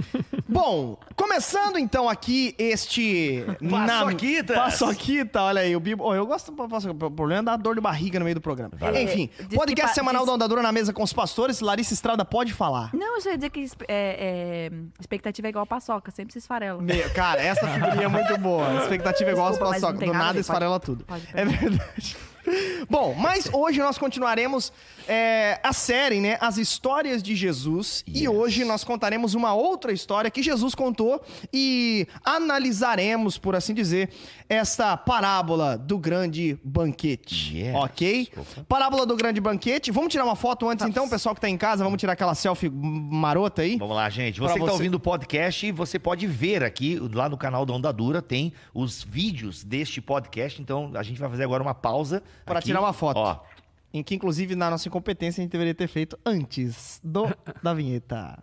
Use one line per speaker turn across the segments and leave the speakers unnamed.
Bom, começando então aqui este...
Paçoquitas.
Na... Paçoquita, olha aí. O Bibo... Oh, eu gosto do paçoquita. O problema é dar dor de barriga no meio do programa. Enfim,
diz que
podcast
pa-
semanal
diz-
da Ondadora na mesa com os pastores. Larissa Estrada pode falar.
Não, eu só ia dizer que é, é, expectativa é igual a paçoca, sempre se esfarela.
Meu, cara, essa figurinha é muito boa. A expectativa é igual
não
paçoca. Do
nada a
nada esfarela
pode-
tudo.
pode
é verdade. Bom, mas hoje nós continuaremos é, a série, né? As histórias de Jesus. E
Yes.
hoje nós contaremos uma outra história que Jesus contou e analisaremos, por assim dizer, essa parábola do grande banquete.
Yes.
Ok?
Opa.
Parábola do grande banquete. Vamos tirar uma foto antes, então, pessoal que tá em casa. Vamos tirar aquela selfie marota aí.
Vamos lá, gente.
Pra
Você que tá
você.
ouvindo o podcast, você pode ver aqui, lá no canal da Onda Dura, tem os vídeos deste podcast. Então, a gente vai fazer agora uma pausa.
Para tirar uma foto.
Ó,
Em que, inclusive, na nossa incompetência, a gente deveria ter feito antes do, da vinheta.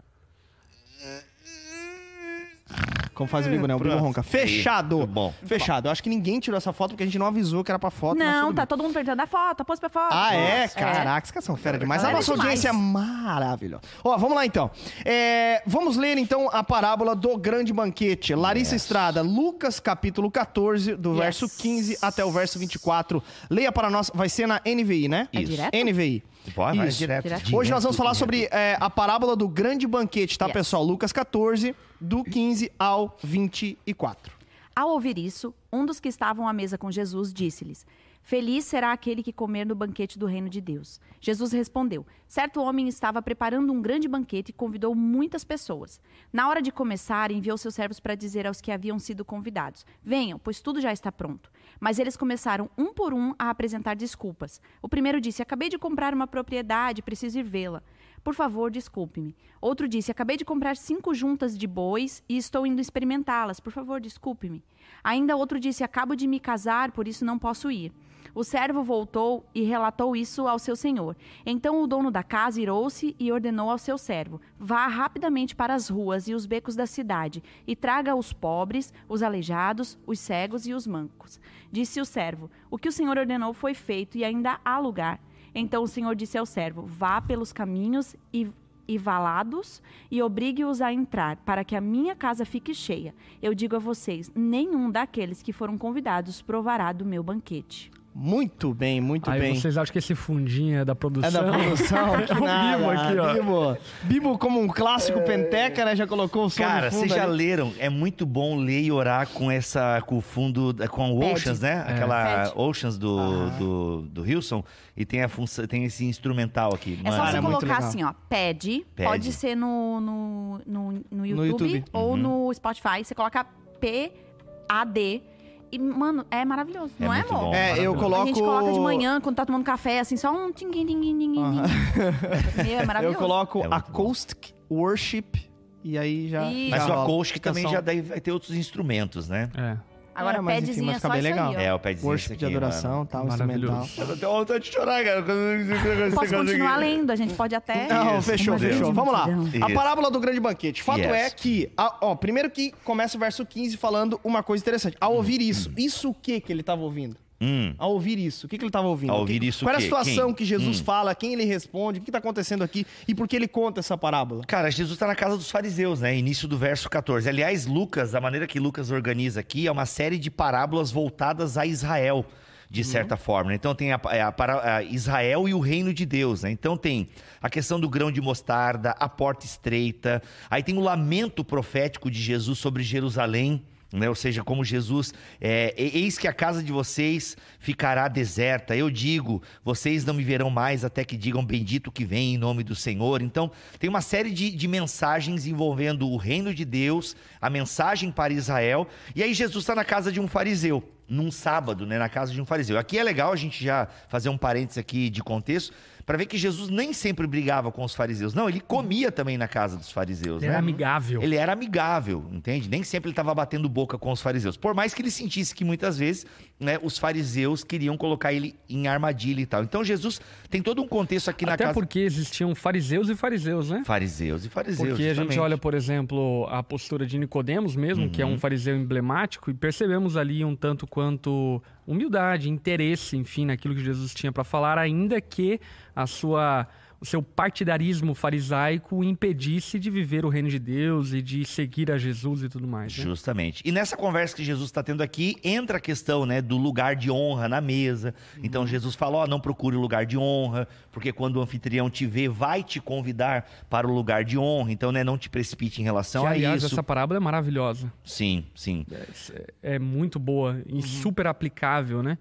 Como faz o Bibo, né? O Bibo
Pronto.
ronca. Fechado!
Aí, bom.
Fechado. Eu acho que ninguém tirou essa foto porque a gente não avisou que era pra foto.
Não, tá
bem.
todo mundo perguntando a foto, a pose pra foto.
Ah, é?
Nossa,
Caraca, esses são fera demais. A nossa audiência é maravilhosa. Ó, vamos lá então. É, vamos ler então a parábola do grande banquete. Larissa
Yes.
Estrada, Lucas capítulo 14, do
Yes.
verso 15 até o verso 24. Leia para nós, vai ser na NVI, né?
É
Isso.
direto?
NVI.
vai, vai
Isso.
direto.
Direto.
Hoje nós vamos falar
direto.
sobre é, a parábola do grande banquete, tá,
Yes.
pessoal? Lucas 14, do 15 ao 24.
Ao ouvir isso, um dos que estavam à mesa com Jesus disse-lhes: Feliz será aquele que comer no banquete do reino de Deus. Jesus respondeu: Certo homem estava preparando um grande banquete e convidou muitas pessoas. Na hora de começar, enviou seus servos para dizer aos que haviam sido convidados: Venham, pois tudo já está pronto. Mas eles começaram um por um a apresentar desculpas. O primeiro disse: Acabei de comprar uma propriedade, preciso ir vê-la. Por favor, desculpe-me. Outro disse: Acabei de comprar cinco juntas de bois e estou indo experimentá-las. Por favor, desculpe-me. Ainda outro disse: Acabo de me casar, por isso não posso ir. O servo voltou e relatou isso ao seu senhor. Então o dono da casa irou-se e ordenou ao seu servo: Vá rapidamente para as ruas e os becos da cidade e traga os pobres, os aleijados, os cegos e os mancos. Disse o servo: O que o senhor ordenou foi feito e ainda há lugar. Então o Senhor disse ao servo: Vá pelos caminhos e, e valados e obrigue-os a entrar, para que a minha casa fique cheia. Eu digo a vocês: nenhum daqueles que foram convidados provará do meu banquete.
Muito bem, muito
Aí
bem.
vocês acham que esse fundinho é da
É
produção?
da produção? Que
É o
nada.
Bibo aqui, ó.
Bibo. Bibo, como um clássico penteca, né? Já colocou o som
Cara,
no
vocês já leram? É muito bom ler e orar com essa, com o fundo, com o. Oceans, né?
É.
Aquela
Pad.
Oceans do,
Ah.
do, do Hilson. E tem, a função, tem esse instrumental aqui.
É só você
é
colocar assim, ó, pad, pode ser no, no, no, no YouTube,
YouTube.
ou
Uhum.
no Spotify. Você coloca P-A-D. E, mano, é maravilhoso,
É
não é,
muito
amor?
bom.
É, eu
Maravilhoso.
coloco...
A gente coloca de manhã, quando tá tomando café, assim, só um tinguim, tinguim, tinguim,
Aham.
tinguim. Meu, é
Eu
maravilhoso.
coloco
É muito bom.
Acoustic Worship e aí já...
Isso.
Mas
já
o
rola.
acoustic também já daí vai ter outros instrumentos, né?
É.
Agora,
É, mas enfim, vai
é
ficar
só
bem
isso
legal.
aí, ó.
É, o padzinho
Worship de adoração, tal, instrumental.
Eu tô até vontade de chorar, cara.
Posso continuar lendo, a gente pode até...
Não, fechou, fechou. Vamos lá. A parábola do grande banquete. Fato é que, ó, primeiro que começa o verso 15 falando uma coisa interessante. Ao ouvir isso, isso o que que ele estava ouvindo?
Hum,
Ao ouvir isso, o que, que ele estava ouvindo?
Ouvir isso,
Qual é
o
a situação
Quem?
que Jesus
Hum.
fala, quem ele responde, o que está acontecendo aqui e por que ele conta essa parábola?
Cara, Jesus está na casa dos fariseus, né? Início do verso 14. Aliás, Lucas, a maneira que Lucas organiza aqui é uma série de parábolas voltadas a Israel, de certa forma. né? Então tem a, a- a a Israel e o reino de Deus, né? Então tem a questão do grão de mostarda, a porta estreita, aí tem o lamento profético de Jesus sobre Jerusalém. Né? Ou seja, como Jesus, é, "E- eis que a casa de vocês ficará deserta. Eu digo, vocês não me verão mais até que digam bendito que vem em nome do Senhor. Então, tem uma série de, de mensagens envolvendo o reino de Deus, a mensagem para Israel. E aí Jesus está na casa de um fariseu, num sábado, né? Na casa de um fariseu. Aqui é legal a gente já fazer um parênteses aqui de contexto, para ver que Jesus nem sempre brigava com os fariseus. Não, ele comia também na casa dos fariseus.
Ele
né?
era amigável.
Ele era amigável, entende? Nem sempre ele estava batendo boca com os fariseus. Por mais que ele sentisse que muitas vezes né, os fariseus queriam colocar ele em armadilha e tal. Então Jesus tem todo um contexto aqui na
Até
casa.
porque existiam fariseus e fariseus, né?
Fariseus e fariseus.
Porque a gente
justamente.
olha, por exemplo, a postura de Nicodemos mesmo, que é
Uhum.
um fariseu emblemático, e percebemos ali um tanto quanto humildade, interesse, enfim, naquilo que Jesus tinha para falar, ainda que a sua o seu partidarismo farisaico o impedisse de viver o reino de Deus e de seguir a Jesus e tudo mais. Né?
Justamente. E nessa conversa que Jesus está tendo aqui, entra a questão né, do lugar de honra na mesa. Então Jesus fala: ó, não procure lugar de honra, porque quando o anfitrião te vê, vai te convidar para o lugar de honra. Então, né, não te precipite em relação
Que,
a
aliás,
isso.
essa parábola é maravilhosa.
Sim, sim.
É muito boa e super aplicável, né?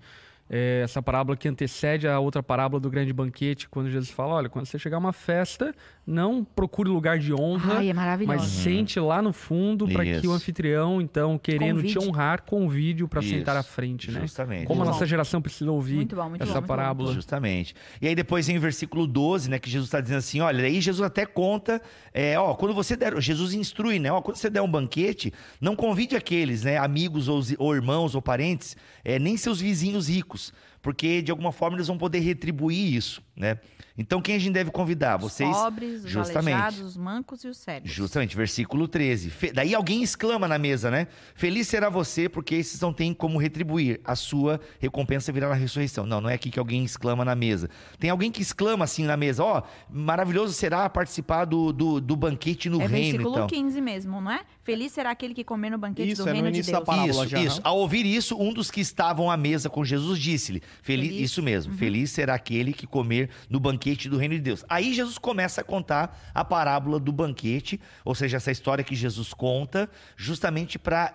É, essa parábola que antecede a outra parábola do grande banquete, quando Jesus fala: olha, quando você chegar a uma festa, não procure lugar de honra,
Ai, é
mas sente lá no fundo para que o anfitrião, então, querendo
Convide.
te honrar, convide para sentar à frente, né?
Justamente.
Como a
Muito
nossa
bom.
geração precisa ouvir
Muito bom, muito
essa
bom, muito bom.
parábola.
Justamente. E aí depois vem o versículo 12, né, que Jesus está dizendo assim, olha, aí Jesus até conta, é, ó, quando você der, Jesus instrui, né, ó, quando você der um banquete, não convide aqueles, né, amigos ou, ou irmãos ou parentes, é, nem seus vizinhos ricos, porque de alguma forma eles vão poder retribuir isso, né? Então quem a gente deve convidar? Vocês
Os pobres, os
justamente.
aleijados, os mancos e os cegos.
Justamente, versículo 13. Fe- Daí alguém exclama na mesa, né? Feliz será você, porque esses não têm como retribuir. A sua recompensa virá na ressurreição. Não, não é aqui que alguém exclama na mesa. Tem alguém que exclama assim na mesa: Ó, maravilhoso será participar do, do, do banquete no
é
reino.
versículo
Então.
15 mesmo, não é? Feliz será aquele que comer no banquete
Isso,
do
é no
reino de
início da
Deus.
parábola.
Isso,
já,
isso. Ao ouvir isso, um dos que estavam à mesa com Jesus disse-lhe: Feliz,
Feliz.
isso mesmo, feliz será aquele que comer no banquete do reino de Deus. Aí Jesus começa a contar a parábola do banquete, ou seja, essa história que Jesus conta, justamente para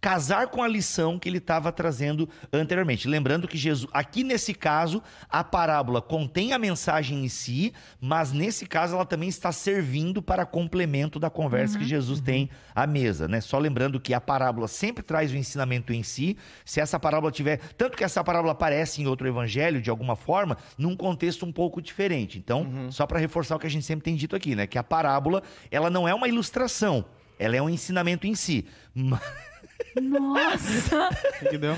casar com a lição que ele estava trazendo anteriormente. Lembrando que Jesus, aqui nesse caso, a parábola contém a mensagem em si, mas nesse caso ela também está servindo para complemento da conversa que Jesus tem à mesa, né? Só lembrando que a parábola sempre traz o ensinamento em si. Se essa parábola tiver, tanto que essa parábola aparece em outro evangelho de alguma forma, num contexto um pouco diferente. Então, só para reforçar o que a gente sempre tem dito aqui, né, que a parábola, ela não é uma ilustração, ela é um ensinamento em si. Mas-
Nossa!
Entendeu?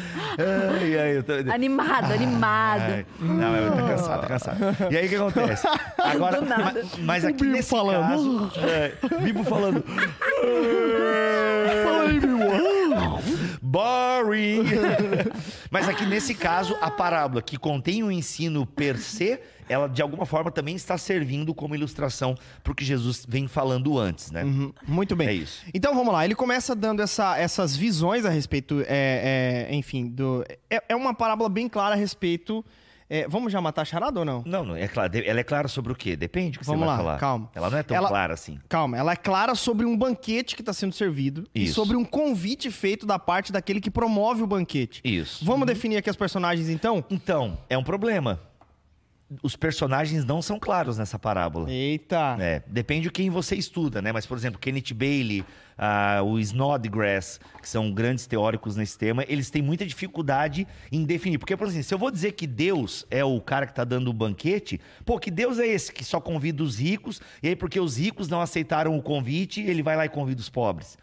Ai, ai, eu tô-
animado, animado.
Ai, não, eu tô cansado, tô cansado. E aí o que acontece? Agora,
Do nada.
ma- mas aqui
Bibo
nesse
falando.
caso, é, Bibo falando. Boring. mas aqui nesse caso, a parábola que contém o ensino per se, ela de alguma forma também está servindo como ilustração para o que Jesus vem falando antes, né?
Uhum, Muito bem.
É isso.
Então vamos lá, ele começa dando essa- essas visões a respeito, é, é, enfim, do. É, é uma parábola bem clara a respeito. é, vamos já matar a charada ou não?
Não, não, é claro. Ela é clara sobre o quê? Depende do que
Vamos
você vai
lá,
falar.
calma.
Ela não é tão
Ela-
clara assim.
Calma, ela é clara sobre um banquete que está sendo servido e
Isso.
sobre um convite feito da parte daquele que promove o banquete.
Isso.
Vamos definir aqui as personagens então?
Então, é um problema. Os personagens não são claros nessa parábola.
Eita!
É, depende de quem você estuda, né? Mas, por exemplo, Kenneth Bailey, ah, o Snodgrass, que são grandes teóricos nesse tema, eles têm muita dificuldade em definir. Porque, por exemplo, se eu vou dizer que Deus é o cara que está dando o banquete, pô, que Deus é esse que só convida os ricos, e aí porque os ricos não aceitaram o convite, ele vai lá e convida os pobres.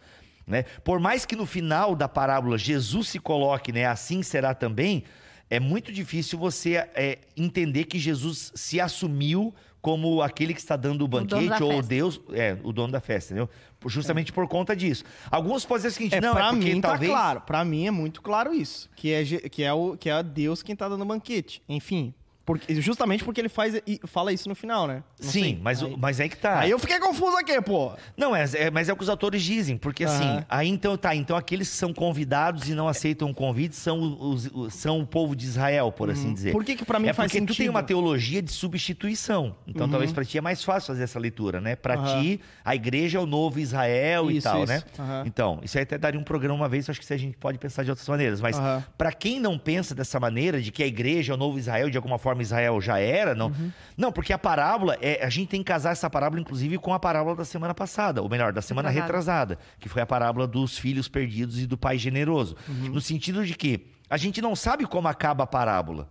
Né? Por mais que no final da parábola Jesus se coloque, né, assim será também, é muito difícil você é, entender que Jesus se assumiu como aquele que está dando o banquete
da
ou
festa.
Deus, é, o dono da festa, entendeu? Justamente por conta disso. Alguns podem dizer o seguinte,
É,
não,
pra
é porque
mim
talvez...
tá claro. Pra mim é muito claro isso. Que é, que é, o, que é Deus quem tá dando o banquete. Enfim. Porque, justamente porque ele faz, e fala isso no final, né? Não
Sim,
sei.
mas,
aí,
mas aí que tá.
aí eu fiquei confuso aqui, pô.
Não, é, é- mas é o que os autores dizem, porque assim,
Aham.
aí então tá, então aqueles que são convidados e não aceitam o convite são, os, os- são o povo de Israel, por assim dizer.
Por que que pra mim
é
faz
porque tu tem
sentido?
uma teologia de substituição. Então talvez pra ti é mais fácil fazer essa leitura, né? Pra ti, a igreja é o novo Israel e
Isso,
tal,
isso.
né? Então, isso aí até daria um programa uma vez, acho que a gente pode pensar de outras maneiras, mas
Aham.
pra quem não pensa dessa maneira de que a igreja é o novo Israel, de alguma forma Israel já era, não.
Uhum.
Não, porque a parábola é, a gente tem que casar essa parábola inclusive com a parábola da semana passada, ou melhor, da semana
Retrasada.
retrasada, que foi a parábola dos filhos perdidos e do pai generoso.
Uhum.
No sentido de que a gente não sabe como acaba a parábola.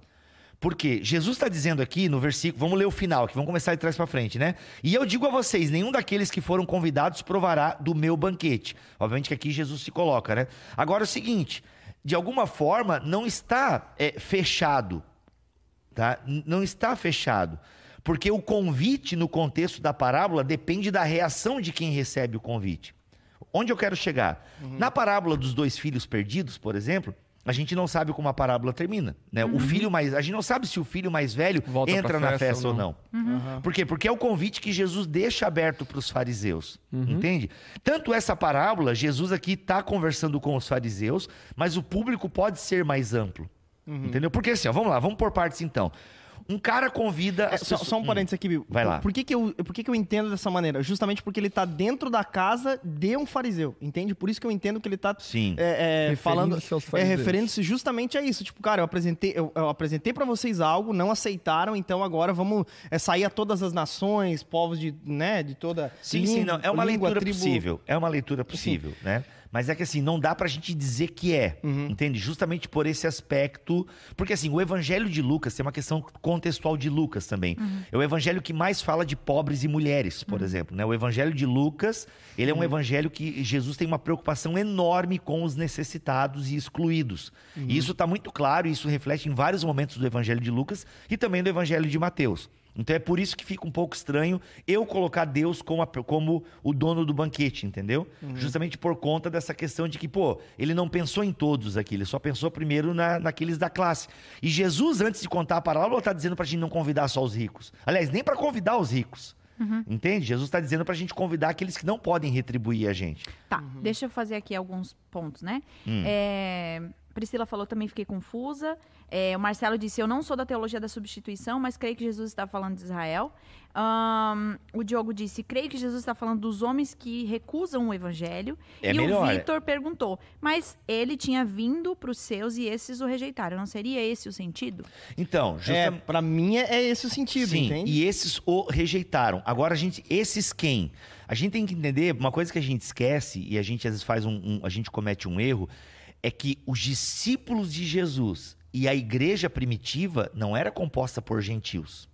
Porque Jesus está dizendo aqui no versículo, vamos ler o final, que vamos começar de trás para frente, né? E eu digo a vocês: nenhum daqueles que foram convidados provará do meu banquete. Obviamente que aqui Jesus se coloca, né? Agora é o seguinte: de alguma forma não está é, fechado, tá? Não está fechado. Porque o convite no contexto da parábola depende da reação de quem recebe o convite. Onde eu quero chegar? Na parábola dos dois filhos perdidos, por exemplo, a gente não sabe como a parábola termina, né? O filho mais, a gente não sabe se o filho mais velho
Volta
entra na
festa
festa
ou
ou não. Por quê? Porque é o convite que Jesus deixa aberto para os fariseus, entende? Tanto essa parábola, Jesus aqui está conversando com os fariseus, mas o público pode ser mais amplo, entendeu? Porque assim, ó, vamos lá, vamos por partes então. Um cara convida.
É, só,
pessoas-
só um parênteses aqui, Bill.
Vai lá.
Por que, que, eu, por que, que eu entendo dessa maneira? Justamente porque ele tá dentro da casa de um fariseu, entende? Por isso que eu entendo que ele tá
Sim.
é, é, falando. É,
fariseus.
referindo-se justamente a isso. Tipo, cara, eu apresentei, eu, eu apresentei para vocês algo, não aceitaram, então agora vamos é, sair a todas as nações, povos de, né, de toda.
Sim, sim, não. É uma
língua,
leitura
tribo.
possível. É uma leitura possível, né? Mas é que assim, não dá pra gente dizer que é,
Uhum.
entende? Justamente por esse aspecto. Porque assim, o evangelho de Lucas tem uma questão contextual de Lucas também. É o evangelho que mais fala de pobres e mulheres, por exemplo, né? O evangelho de Lucas, ele é um evangelho que Jesus tem uma preocupação enorme com os necessitados e excluídos. E isso tá muito claro, e isso reflete em vários momentos do evangelho de Lucas e também do evangelho de Mateus. Então é por isso que fica um pouco estranho eu colocar Deus como, a- como o dono do banquete, entendeu? Justamente por conta dessa questão de que, pô, ele não pensou em todos aqui, ele só pensou primeiro na, naqueles da classe. E Jesus, antes de contar a parábola, está dizendo pra gente não convidar só os ricos. Aliás, nem para convidar os ricos. Entende? Jesus está dizendo pra gente convidar aqueles que não podem retribuir a gente.
Tá, deixa eu fazer aqui alguns pontos, né? É, Priscila falou também, fiquei confusa. É, o Marcelo disse, eu não sou da teologia da substituição, mas creio que Jesus está falando de Israel. Ahn, o Diogo disse, creio que Jesus está falando dos homens que recusam o evangelho.
É
e
melhor,
o
é.
Vitor perguntou, mas ele tinha vindo para os seus e esses o rejeitaram. Não seria esse o sentido?
Então,
É, pra mim é, é esse o sentido,
Sim,
entende?
e esses o rejeitaram. Agora, a gente, esses quem? A gente tem que entender, uma coisa que a gente esquece, e a gente às vezes faz um, um- a gente comete um erro, é que os discípulos de Jesus e a igreja primitiva não era composta por gentios.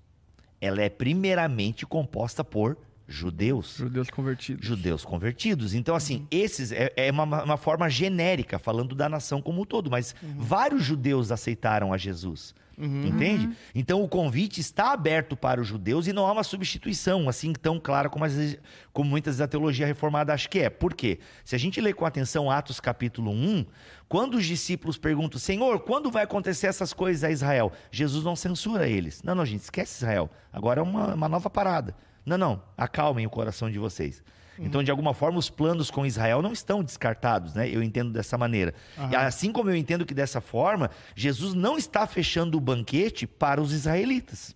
Ela é primeiramente composta por judeus.
Judeus convertidos.
Judeus convertidos. Então, assim, esses é, é uma, uma forma genérica, falando da nação como um todo, mas vários judeus aceitaram a Jesus. Entende? Então o convite está aberto para os judeus e não há uma substituição assim tão clara como, vezes- como muitas vezes a teologia reformada acha que é. Por quê? Se a gente ler com atenção Atos capítulo 1, quando os discípulos perguntam, Senhor, quando vai acontecer essas coisas a Israel? Jesus não censura eles. Não, não, gente, esquece Israel. Agora é uma, uma nova parada. Não, não, acalmem o coração de vocês. Então, de alguma forma, os planos com Israel não estão descartados, né? Eu entendo dessa maneira. E assim como eu entendo que dessa forma, Jesus não está fechando o banquete para os israelitas.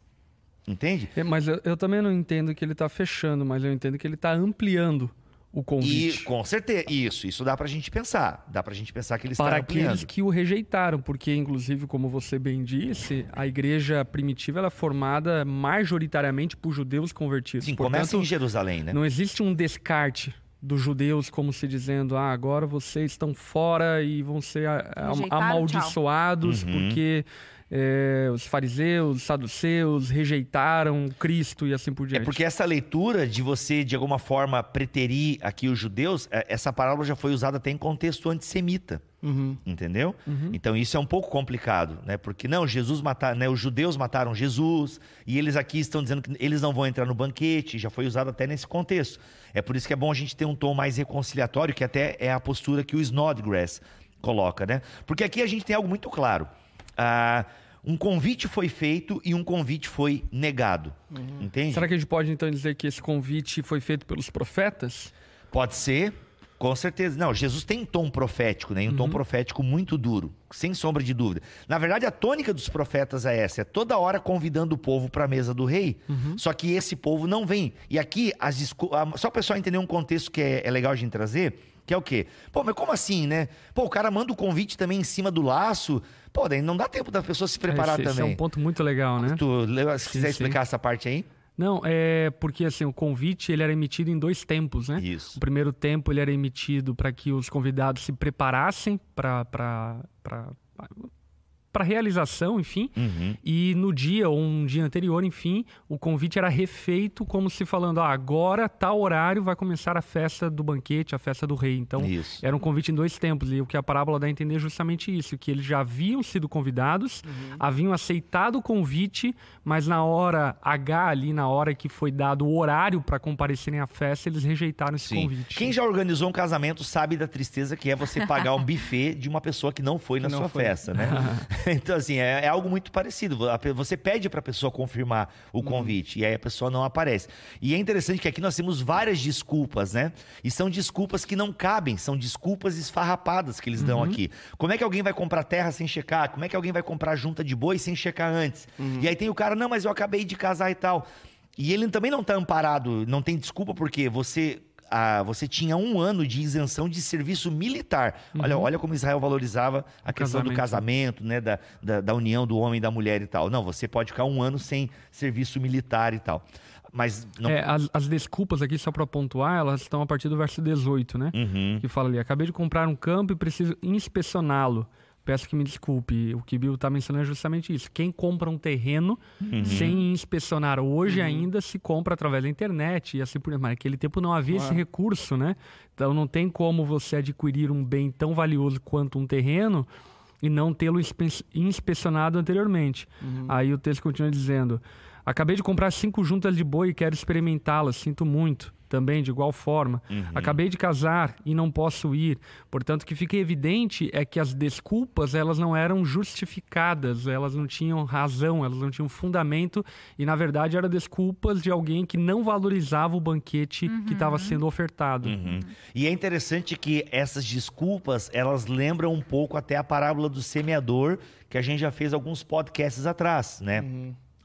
Entende?
É, mas eu, eu também não entendo que ele está fechando, mas eu entendo que ele está ampliando o
E
convite.
com certeza, isso, isso dá pra gente pensar. Dá pra gente pensar que ele está
para
ampliando.
aqueles que o rejeitaram, porque inclusive, como você bem disse, a igreja primitiva ela é formada majoritariamente por judeus convertidos.
Sim, começa
Portanto,
em Jerusalém, né?
não existe um descarte dos judeus como se dizendo, ah, agora vocês estão fora e vão ser amaldiçoados
Uhum.
porque é, os fariseus, os saduceus rejeitaram Cristo e assim por
É
diante.
porque essa leitura de você, de alguma forma, preterir aqui os judeus, é, essa parábola já foi usada até em contexto antissemita.
Uhum.
Entendeu? Então isso é um pouco complicado, né? Porque não, Jesus matar, né? Os judeus mataram Jesus e eles aqui estão dizendo que eles não vão entrar no banquete. Já foi usado até nesse contexto. É por isso que é bom a gente ter um tom mais reconciliatório, que até é a postura que o Snodgrass coloca, né? Porque aqui a gente tem algo muito claro. Ah, um convite foi feito e um convite foi negado. Entende?
Será que a gente pode então dizer que esse convite foi feito pelos profetas?
Pode ser, com certeza. Não, Jesus tem um tom profético, né? Um tom profético muito duro, sem sombra de dúvida. Na verdade, a tônica dos profetas é essa: é toda hora convidando o povo para a mesa do rei. Só que esse povo não vem. E aqui, as só o pessoal entender um contexto que é, é legal a gente trazer. Que é o quê? Pô, mas como assim, né? Pô, o cara manda o convite também em cima do laço. Pô, daí não dá tempo da pessoa se preparar
esse, esse
também.
é um ponto muito legal, né?
Tu, se
Sim,
quiser
sim.
explicar essa parte aí.
Não, é porque assim, o convite ele era emitido em dois tempos, né?
Isso.
O primeiro tempo ele era emitido para que os convidados se preparassem para para realização, enfim.
Uhum.
E no dia ou um dia anterior, enfim, o convite era refeito como se falando, ah, agora tal horário vai começar a festa do banquete, a festa do rei. Então,
Isso.
era um convite em dois tempos. E o que a parábola dá a entender é justamente isso, que eles já haviam sido convidados, haviam aceitado o convite, mas na hora H ali, na hora que foi dado o horário para comparecerem à festa, eles rejeitaram esse
Sim.
convite.
Quem já organizou um casamento sabe da tristeza que é você pagar um buffet de uma pessoa que não foi na
não
sua
foi.
festa, né? então, assim, é, é algo muito parecido. A Você pede pra pessoa confirmar o convite e aí a pessoa não aparece. E é interessante que aqui nós temos várias desculpas, né? E são desculpas que não cabem, são desculpas esfarrapadas que eles dão aqui. Como é que alguém vai comprar terra sem checar? Como é que alguém vai comprar junta de boi sem checar antes? E aí tem o cara, não, mas eu acabei de casar e tal. E ele também não está amparado, não tem desculpa, porque você, ah, você tinha um ano de isenção de serviço militar. Olha, olha como Israel valorizava a questão do
casamento.
casamento, né? Da, da, da união do homem e da mulher e tal. Não, você pode ficar um ano sem serviço militar e tal. Mas não.
É, as, as desculpas aqui, só para pontuar, elas estão a partir do verso 18, né?
Uhum.
Que fala ali: acabei de comprar um campo e preciso inspecioná-lo. Peço que me desculpe. O que Bill está mencionando é justamente isso. Quem compra um terreno
Uhum.
sem inspecionar hoje ainda se compra através da internet e assim por diante. Mas naquele tempo não havia esse recurso, né? Então não tem como você adquirir um bem tão valioso quanto um terreno e não tê-lo inspe- inspecionado anteriormente. Aí o texto continua dizendo: Acabei de comprar cinco juntas de boi e quero experimentá-las, sinto muito. Também, de igual forma. Acabei de casar e não posso ir. Portanto, o que fica evidente é que as desculpas, elas não eram justificadas, elas não tinham razão, elas não tinham fundamento e, na verdade, eram desculpas de alguém que não valorizava o banquete que estava sendo ofertado.
Uhum. E é interessante que essas desculpas, elas lembram um pouco até a parábola do semeador, que a gente já fez alguns podcasts atrás, né?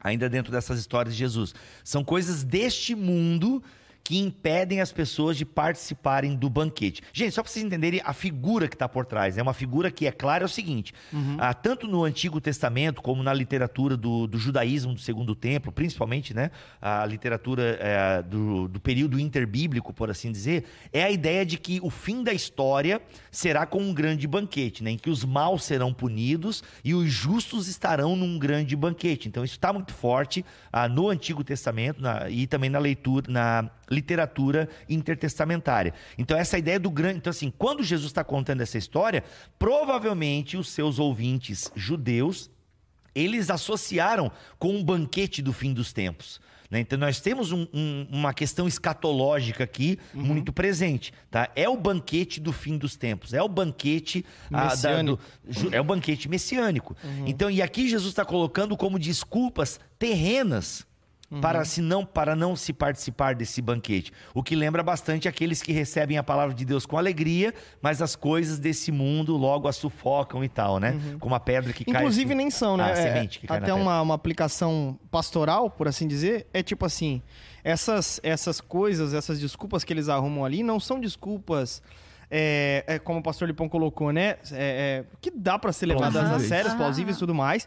Ainda dentro dessas histórias de Jesus. São coisas deste mundo que impedem as pessoas de participarem do banquete. Gente, só para vocês entenderem a figura que está por trás. É uma figura que é clara, é o seguinte: ah, tanto no Antigo Testamento como na literatura do, do judaísmo do Segundo Templo, principalmente, né, a literatura eh, do, do período interbíblico, por assim dizer, é a ideia de que o fim da história será com um grande banquete, né, em que os maus serão punidos e os justos estarão num grande banquete. Então isso está muito forte ah, no Antigo Testamento na- e também na leitura, na literatura intertestamentária. Então essa ideia do grande, então assim, quando Jesus está contando essa história, provavelmente os seus ouvintes judeus eles associaram com um banquete do fim dos tempos. né? Então nós temos um- um- uma questão escatológica aqui muito presente. Tá? É o banquete do fim dos tempos. É o banquete ah, da- do- é o banquete messiânico. Então, e aqui Jesus está colocando como desculpas terrenas. Para, se não, para não se participar desse banquete. O que lembra bastante aqueles que recebem a palavra de Deus com alegria, mas as coisas desse mundo logo a sufocam e tal, né? Como a pedra que cai.
Inclusive
assim.
nem são, né?
Ah, a
É,
semente que cai na
até
pedra.
uma, uma aplicação pastoral, por assim dizer, é tipo assim, essas, essas coisas, essas desculpas que eles arrumam ali não são desculpas... É, é como o pastor Lipão colocou, né? É, é, que dá pra ser levadas a sério,
Aham.
plausíveis e tudo mais.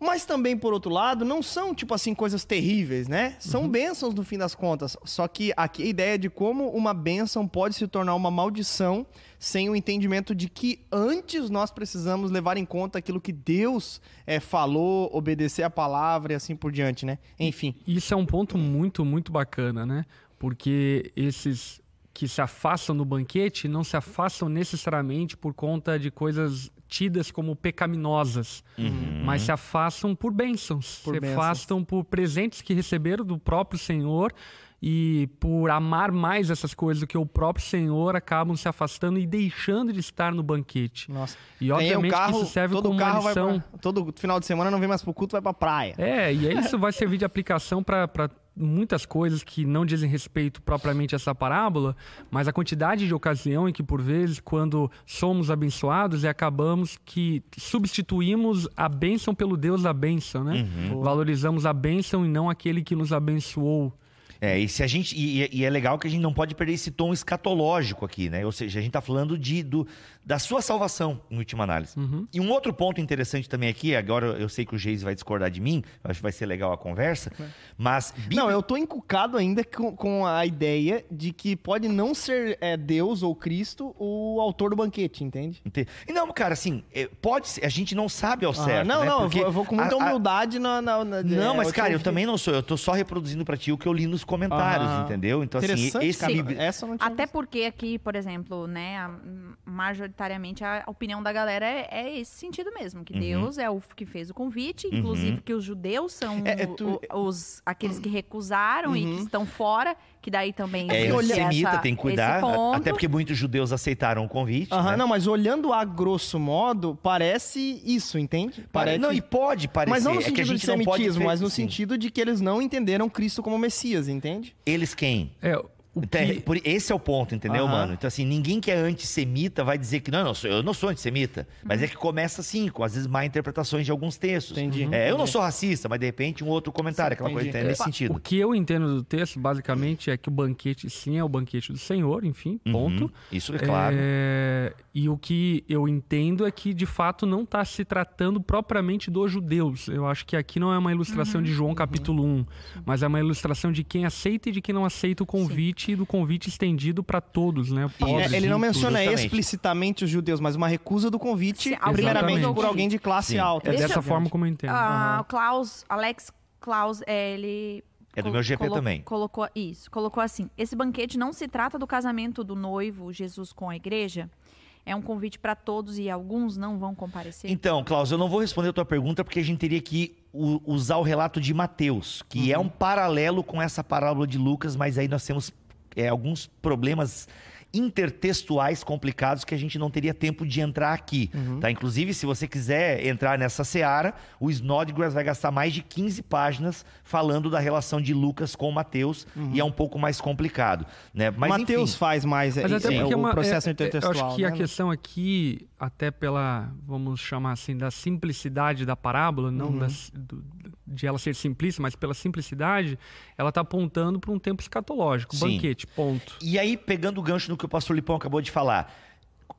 Mas também, por outro lado, não são, tipo assim, coisas terríveis, né? São bênçãos no fim das contas. Só que aqui a ideia de como uma bênção pode se tornar uma maldição sem o entendimento de que antes nós precisamos levar em conta aquilo que Deus é, falou, obedecer a palavra e assim por diante, né? Enfim.
Isso é um ponto muito, muito bacana, né? Porque esses que se afastam do banquete não se afastam necessariamente por conta de coisas tidas como pecaminosas, mas se afastam por bênçãos,
Por
se
bênçãos.
afastam por presentes que receberam do próprio Senhor e por amar mais essas coisas do que o próprio Senhor acabam se afastando e deixando de estar no banquete.
Nossa.
E obviamente
o carro,
que isso serve
todo
como uma
carro vai
lição.
pra, Todo final de semana não vem mais pro culto, vai pra praia.
É, e isso vai servir de aplicação para muitas coisas que não dizem respeito propriamente a essa parábola, mas a quantidade de ocasião em que, por vezes, quando somos abençoados e acabamos que substituímos a bênção pelo Deus da bênção, né? Valorizamos a bênção e não aquele que nos abençoou.
É, e se a gente. E, e é legal que a gente não pode perder esse tom escatológico aqui, né? Ou seja, a gente tá falando de, do, da sua salvação, em última análise.
Uhum.
E um outro ponto interessante também aqui, agora eu sei que o Geis vai discordar de mim, acho que vai ser legal a conversa, mas. Bíblia-
Não, eu tô encucado ainda com, com a ideia de que pode não ser é, Deus ou Cristo o autor do banquete, entende?
Ente- E Não, cara, assim, é, pode ser, a gente não sabe ao
Ah,
certo.
não,
né?
não, eu
Porque
vou, eu vou com muita
a- a-
humildade na. na- na-
Não,
é,
mas, cara, eu
ouvi.
também não sou. Eu tô só reproduzindo pra ti o que eu li nos comentários, entendeu? Então, assim, esse
cara. Não tinha
Até
visto.
porque aqui, por exemplo, né, a- majoritariamente a opinião da galera é, é esse sentido mesmo, que
Uhum.
Deus é o que fez o convite, inclusive que os judeus são
É, é tu-
os aqueles que recusaram e que estão fora, que daí também
É, antissemita,
essa-
tem que cuidar. Até porque muitos judeus aceitaram o convite.
Aham,
né?
não, mas olhando a grosso modo, parece isso, entende? Parece...
Não, e pode parecer.
Mas não no
é
sentido de
não pode
semitismo, mas no
sim.
sentido de que eles não entenderam Cristo como Messias, entende?
Eles quem?
É,
Então,
que...
por- esse é o ponto, entendeu,
Aham.
mano? Então, assim, ninguém que é antissemita vai dizer que não, eu não sou, eu não sou antissemita. Mas é que começa assim, com às vezes má interpretações de alguns textos.
Entendi,
É, eu não
entendi.
sou racista, mas de repente um outro comentário, aquela
Entendi.
coisa é nesse sentido.
O que eu entendo do texto, basicamente, é que o banquete, sim, é o banquete do Senhor, enfim, ponto.
Uhum, Isso é claro.
É, e o que eu entendo é que, de fato, não está se tratando propriamente dos judeus. Eu acho que aqui não é uma ilustração de João capítulo 1, mas é uma ilustração de quem aceita e de quem não aceita o convite do convite estendido para todos, né? Pobres,
É, ele não menciona
justamente.
explicitamente os judeus, mas uma recusa do convite,
Sim,
primeiramente
o
por alguém de classe
Sim.
alta.
É
Deixa
dessa
eu-
forma como eu entendo.
Ah, o Klaus, Alex Klaus, é, ele.
É do meu GP
colo-
também.
Colocou isso, colocou assim: esse banquete não se trata do casamento do noivo Jesus com a igreja. É um convite para todos e alguns não vão comparecer.
Então, Klaus, eu não vou responder a tua pergunta porque a gente teria que usar o relato de Mateus, que é um paralelo com essa parábola de Lucas, mas aí nós temos é, alguns problemas intertextuais complicados que a gente não teria tempo de entrar aqui, tá? Inclusive, se você quiser entrar nessa seara, o Snodgrass vai gastar mais de 15 páginas falando da relação de Lucas com Mateus e é um pouco mais complicado, né? Mas
Mateus
enfim,
faz mais
Mas
é,
até
é,
porque
o
uma-
processo
é- é-
intertextual.
Eu acho que a
né?
questão aqui, até pela, vamos chamar assim, da simplicidade da parábola, não
Uhum.
das- do- de ela ser simplista, mas pela simplicidade, ela está apontando para um tempo escatológico,
Sim.
banquete, ponto.
E aí, pegando o gancho no que o pastor Lipão acabou de falar,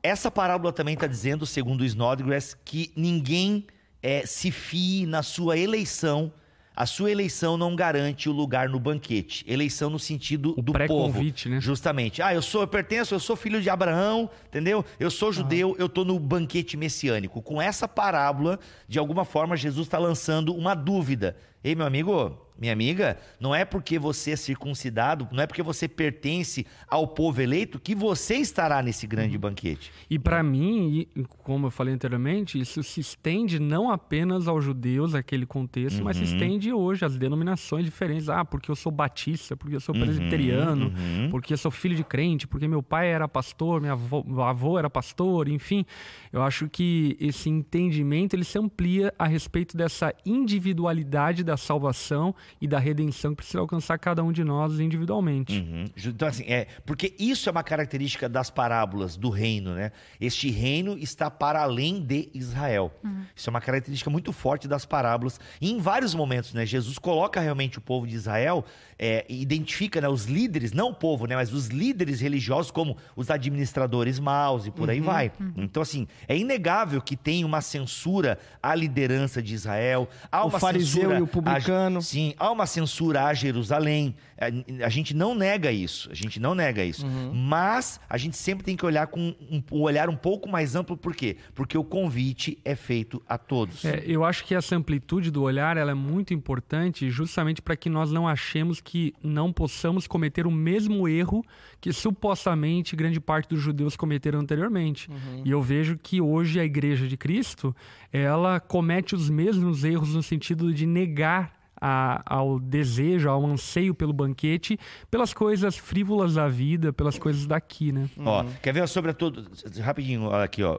essa parábola também está dizendo, segundo o Snodgrass, que ninguém eh, se fie na sua eleição. A sua eleição não garante o lugar no banquete. Eleição no sentido
O
do povo.
né?
Justamente. Ah, eu sou, eu pertenço, eu sou filho de Abraão, entendeu? Eu sou judeu, eu tô no banquete messiânico. Com essa parábola, de alguma forma, Jesus está lançando uma dúvida. Ei, meu amigo, minha amiga, não é porque você é circuncidado, não é porque você pertence ao povo eleito que você estará nesse grande banquete.
E para mim, como eu falei anteriormente, isso se estende não apenas aos judeus, aquele contexto, mas se
Uhum.
estende hoje às denominações diferentes. Ah, porque eu sou batista, porque eu sou
Uhum,
presbiteriano,
uhum.
porque eu sou filho de crente, porque meu pai era pastor, minha avó, meu avô era pastor, enfim. Eu acho que esse entendimento ele se amplia a respeito dessa individualidade da salvação e da redenção que precisa alcançar cada um de nós individualmente.
Uhum. Então, assim, é, porque isso é uma característica das parábolas do reino, né? Este reino está para além de Israel. Isso é uma característica muito forte das parábolas. E em vários momentos, né? Jesus coloca realmente o povo de Israel, é, identifica né, os líderes, não o povo, né? Mas os líderes religiosos como os administradores maus e por aí vai. Então, assim, é inegável que tem uma censura à liderança de Israel. Há
O
uma
fariseu
censura
e o
a-
publicano.
Sim, há uma censura a Jerusalém. A, a gente não nega isso. A gente não nega isso.
Uhum.
Mas a gente sempre tem que olhar com um, um olhar um pouco mais amplo. Por quê? Porque o convite é feito a todos.
É, eu acho que essa amplitude do olhar ela é muito importante justamente para que nós não achemos que não possamos cometer o mesmo erro que supostamente grande parte dos judeus cometeram anteriormente. E eu vejo que hoje a Igreja de Cristo ela comete os mesmos erros no sentido de negar a- ao desejo, ao anseio pelo banquete, pelas coisas frívolas da vida, pelas coisas daqui, né?
Ó, quer ver sobre todo rapidinho aqui, ó.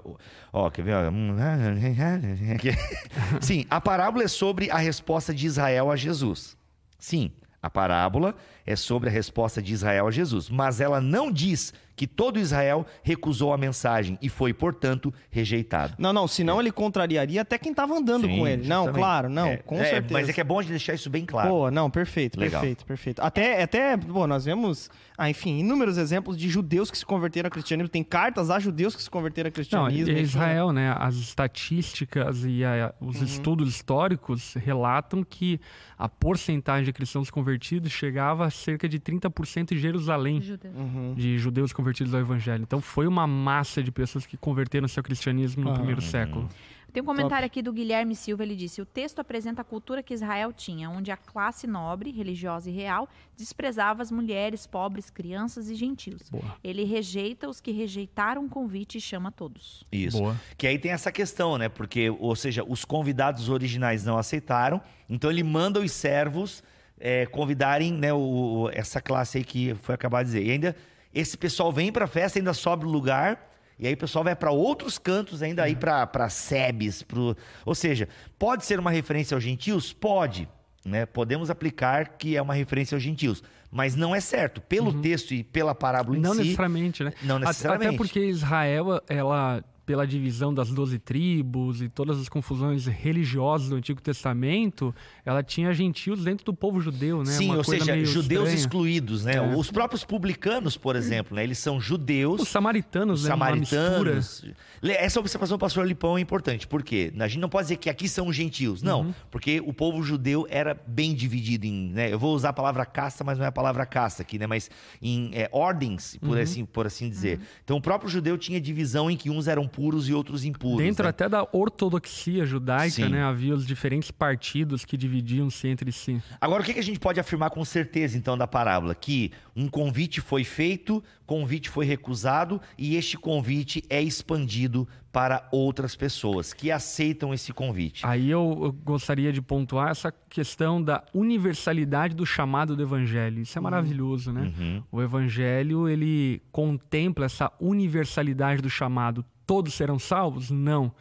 Ó, quer ver? ó? Sim, a parábola é sobre a resposta de Israel a Jesus. Sim, a parábola é sobre a resposta de Israel a Jesus, mas ela não diz que todo Israel recusou a mensagem e foi, portanto, rejeitado.
Não, não, senão ele contrariaria até quem tava andando
Sim,
com ele. Não,
justamente.
claro, não,
É,
com
é,
certeza.
Mas é que é bom de deixar isso bem claro.
Pô, não, perfeito,
Legal.
perfeito, perfeito. Até, até, pô, nós vemos, ah, enfim, inúmeros exemplos de judeus que se converteram ao cristianismo. Tem cartas a judeus que se converteram ao
Não,
cristianismo.
e
enfim.
Israel, né? As estatísticas e a-
Uhum.
os estudos históricos relatam que a porcentagem de cristãos convertidos chegava a cerca de 30% em Jerusalém
Judeu.
Uhum.
de judeus convertidos ao evangelho. Então foi uma massa de pessoas que converteram-se ao cristianismo no
Ah.
primeiro século.
Tem um comentário aqui do Guilherme Silva, ele disse: "O texto apresenta a cultura que Israel tinha, onde a classe nobre, religiosa e real desprezava as mulheres, pobres, crianças e gentios.
Boa.
Ele rejeita os que rejeitaram o convite e chama todos."
Isso.
Boa.
Que aí tem essa questão, né? Porque, ou seja, os convidados originais não aceitaram, então ele manda os servos é, convidarem né, o, o- essa classe aí que foi acabar de dizer. E ainda esse pessoal vem pra festa, ainda sobe o lugar. E aí o pessoal vai para outros cantos ainda aí para para Sebes, pro... ou seja, pode ser uma referência aos gentios, pode, né? Podemos aplicar que é uma referência aos gentios, mas não é certo pelo texto e pela parábola em
Não
si.
necessariamente, né?
Não necessariamente.
Até porque Israel, ela, pela divisão das doze tribos e todas as confusões religiosas do Antigo Testamento, ela tinha gentios dentro do povo judeu, né?
Sim,
Uma
ou seja, judeus
estranha.
excluídos, né?
É.
Os próprios publicanos, por exemplo, né? Eles são judeus,
Os samaritanos,
os
né?
Samaritanos. Essa observação do pastor Lipão é importante, porque a gente não pode dizer que aqui são gentios, não,
Uhum.
porque o povo judeu era bem dividido em, né? Eu vou usar a palavra casta, mas não é a palavra casta aqui, né? Mas em é, ordens,
Uhum.
por assim, por assim dizer. Então o próprio judeu tinha divisão em que uns eram puros e outros impuros.
Dentro
né?
até da ortodoxia judaica,
Sim.
né? Havia os diferentes partidos que dividiam-se entre si.
Agora, o que a gente pode afirmar com certeza, então, da parábola? Que um convite foi feito, convite foi recusado e este convite é expandido para outras pessoas que aceitam esse convite.
Aí eu, eu gostaria de pontuar essa questão da universalidade do chamado do evangelho. Isso é maravilhoso, né?
Uhum.
O evangelho, ele contempla essa universalidade do chamado. Todos serão salvos? Não.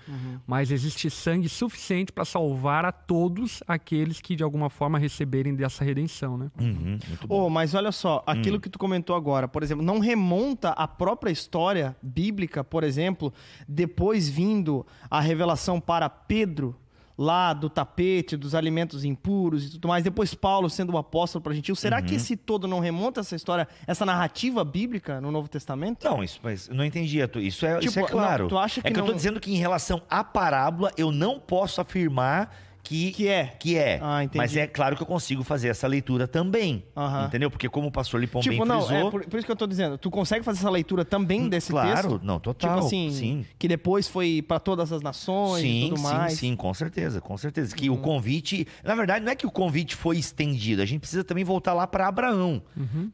Mas existe sangue suficiente para salvar a todos aqueles que de alguma forma receberem dessa redenção, né?
Uhum, muito bom.
Ô, mas olha só, aquilo que tu comentou agora, por exemplo, não remonta à própria história bíblica, por exemplo, depois vindo a revelação para Pedro, lá do tapete, dos alimentos impuros e tudo mais, depois Paulo sendo o apóstolo para gentil. Será que esse todo não remonta essa história, essa narrativa bíblica no Novo Testamento?
Não, isso, mas eu não entendi. Atu- Isso é, isso é
Tipo,
claro.
não, tu acha que
é que eu
não-
tô dizendo que em relação à parábola, eu não posso afirmar que,
Que é.
Que é.
Ah, entendi.
Mas é claro que eu consigo fazer essa leitura também. Entendeu? Porque como o pastor Lipão
Tipo,
bem
não,
frisou...
é por, por isso que eu tô dizendo. Tu consegue fazer essa leitura também desse
claro,
texto?
não, total.
Tipo assim,
sim.
que depois foi para todas as nações e
Sim,
tudo
sim,
mais. Uhum.
sim, com certeza, com certeza. Que o convite, na verdade, não é que o convite foi estendido, a gente precisa também voltar lá para Abraão,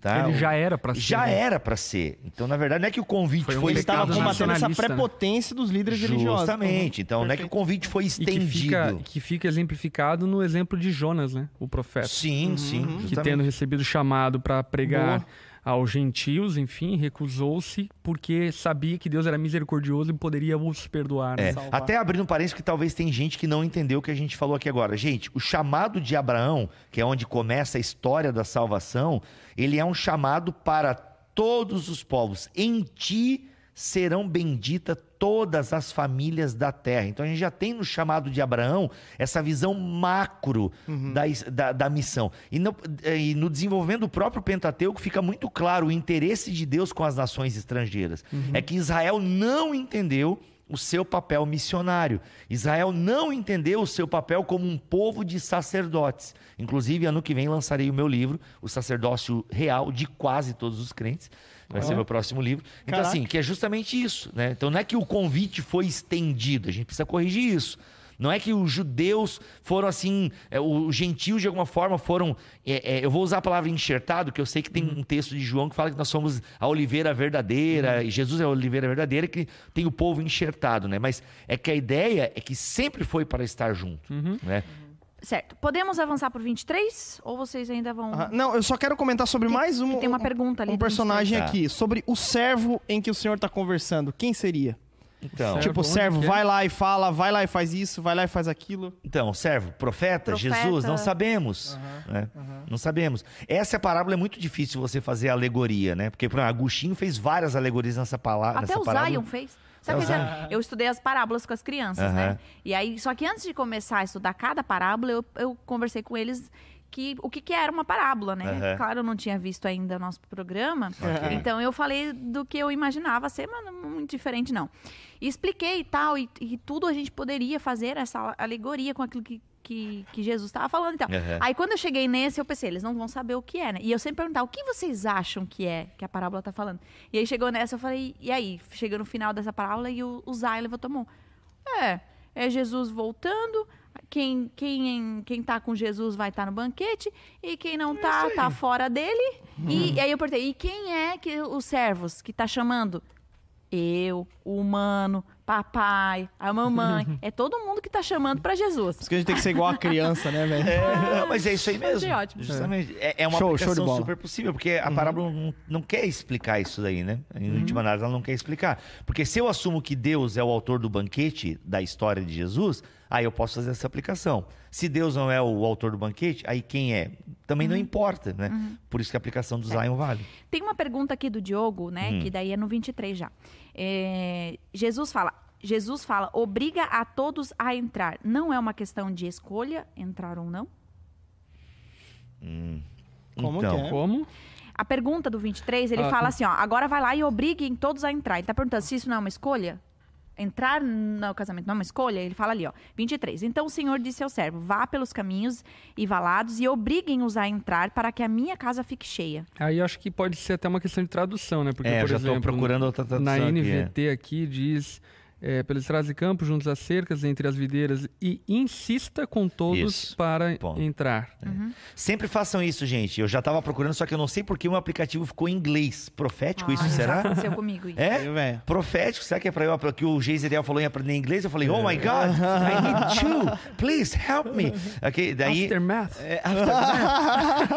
tá?
Ele já era para ser.
já
né?
era para ser. Então, na verdade, não é que o convite
Foi
foi,
um
Ele estava combatendo essa
né?
prepotência dos líderes religiosos.
Justamente.
Uhum.
Então, não é que o convite foi
E que
estendido.
fica, que fica exemplificado no exemplo de Jonas, né? O profeta.
Sim, sim,
que
justamente.
tendo recebido o chamado para pregar
Boa.
aos gentios, enfim, recusou-se porque sabia que Deus era misericordioso e poderia os perdoar. né?
É, até abrindo um parênteses que talvez tem gente que não entendeu o que a gente falou aqui agora. Gente, o chamado de Abraão, que é onde começa a história da salvação, ele é um chamado para todos os povos. Em ti serão benditas todas as famílias da terra. Então a gente já tem no chamado de Abraão essa visão macro da, is- da, da missão. E no, eh, e no desenvolvimento do próprio Pentateuco fica muito claro o interesse de Deus com as nações estrangeiras. É que Israel não entendeu o seu papel missionário. Israel não entendeu o seu papel como um povo de sacerdotes. Inclusive, ano que vem lançarei o meu livro, O Sacerdócio Real de Quase Todos os Crentes. Vai ser meu próximo livro. Então,
Caraca.
assim, que é justamente isso, né? Então, não é que o convite foi estendido, a gente precisa corrigir isso. Não é que os judeus foram assim, é, os gentios de alguma forma foram. é, é, eu vou usar a palavra enxertado, que eu sei que tem um texto de João que fala que nós somos a oliveira verdadeira, e Jesus é a oliveira verdadeira, que tem o povo enxertado, né? Mas é que a ideia é que sempre foi para estar junto, né?
Certo. Podemos avançar pro 23? Ou vocês ainda vão.
Ah, não, eu só quero comentar sobre
Tem-
mais um,
que tem uma
um-
pergunta ali
um personagem
Tá.
aqui, sobre o servo em que o senhor tá conversando. Quem seria?
Então,
Servo,
tipo, servo
que é?
vai lá e fala, vai lá e faz isso, vai lá e faz aquilo.
então servo, profeta,
Profeta.
Jesus, não sabemos. né? Não sabemos. Essa parábola é muito difícil você fazer alegoria, né? Porque, por exemplo, Agostinho fez várias alegorias nessa, pala
Até
nessa
o
parábola.
Zion fez. Que já- eu estudei as parábolas com as crianças, né?
Aham.
E aí, só que antes de começar a estudar cada parábola, eu, eu conversei com eles que o que, que era uma parábola, né?
Aham.
Claro, eu não tinha visto ainda nosso programa.
Ok.
Então eu falei do que eu imaginava ser, mas não muito diferente, não. E expliquei e tal, e, e tudo a gente poderia fazer essa alegoria com aquilo que, que, que Jesus estava falando e tal.
Aham.
Aí quando eu cheguei nesse, eu pensei, eles não vão saber o que é, né? E eu sempre perguntava, o que vocês acham que é que a parábola tá falando? E aí chegou nessa, eu falei, e aí? Chegou no final dessa parábola e o, o Zay levantou a mão. É, é Jesus voltando, quem, quem, quem tá com Jesus vai estar no banquete, e quem não tá, tá fora dele. E, e aí eu perguntei, e quem é que os servos que tá chamando? Eu, o humano, papai, a mamãe. é todo mundo que tá chamando pra Jesus.
Por isso que a gente tem que ser igual a criança, né, velho?
É, não, mas é isso aí mesmo.
Achei ótimo.
Justamente. É, é uma
Show, show
aplicação
bola.
super possível, porque a parábola não, não quer explicar isso daí, né? Em última análise, ela não quer explicar. Porque se eu assumo que Deus é o autor do banquete da história de Jesus, aí eu posso fazer essa aplicação. Se Deus não é o autor do banquete, aí quem é? Também não importa, né? Por isso que a aplicação do Zion vale.
Tem uma pergunta aqui do Diogo, né?
Hum.
Que daí é no 23 já. É, Jesus fala. Jesus fala, obriga a todos a entrar. Não é uma questão de escolha, entrar ou não?
Como
então,
que é?
Como?
A pergunta do 23, ele
Ah,
fala
tá.
assim, ó, agora vai lá e obriguem todos a entrar. Ele tá perguntando se isso não é uma escolha? Entrar no casamento não é uma escolha? Ele fala ali, ó, 23. Então o Senhor disse ao servo, vá pelos caminhos e valados e obriguem-os a entrar para que a minha casa fique cheia.
Aí eu acho que pode ser até uma questão de tradução, né? Porque,
É, eu
por
já tô
exemplo,
procurando outra tradução
na
aqui,
NVT aqui, diz é, pelas estradas de campo, juntos às cercas, entre as videiras, e insista com todos
Isso.
para
Ponto.
entrar.
Sempre façam isso, gente. Eu já tava procurando, só que eu não sei porque o meu aplicativo ficou em inglês. Profético isso,
Ah, Já
será?
aconteceu comigo isso.
É?
Velho.
Profético, será que é pra eu que o Geiseriel falou em aprender inglês? Eu falei, oh my God, I need to, please help me. Ok, daí,
Aftermath.
é,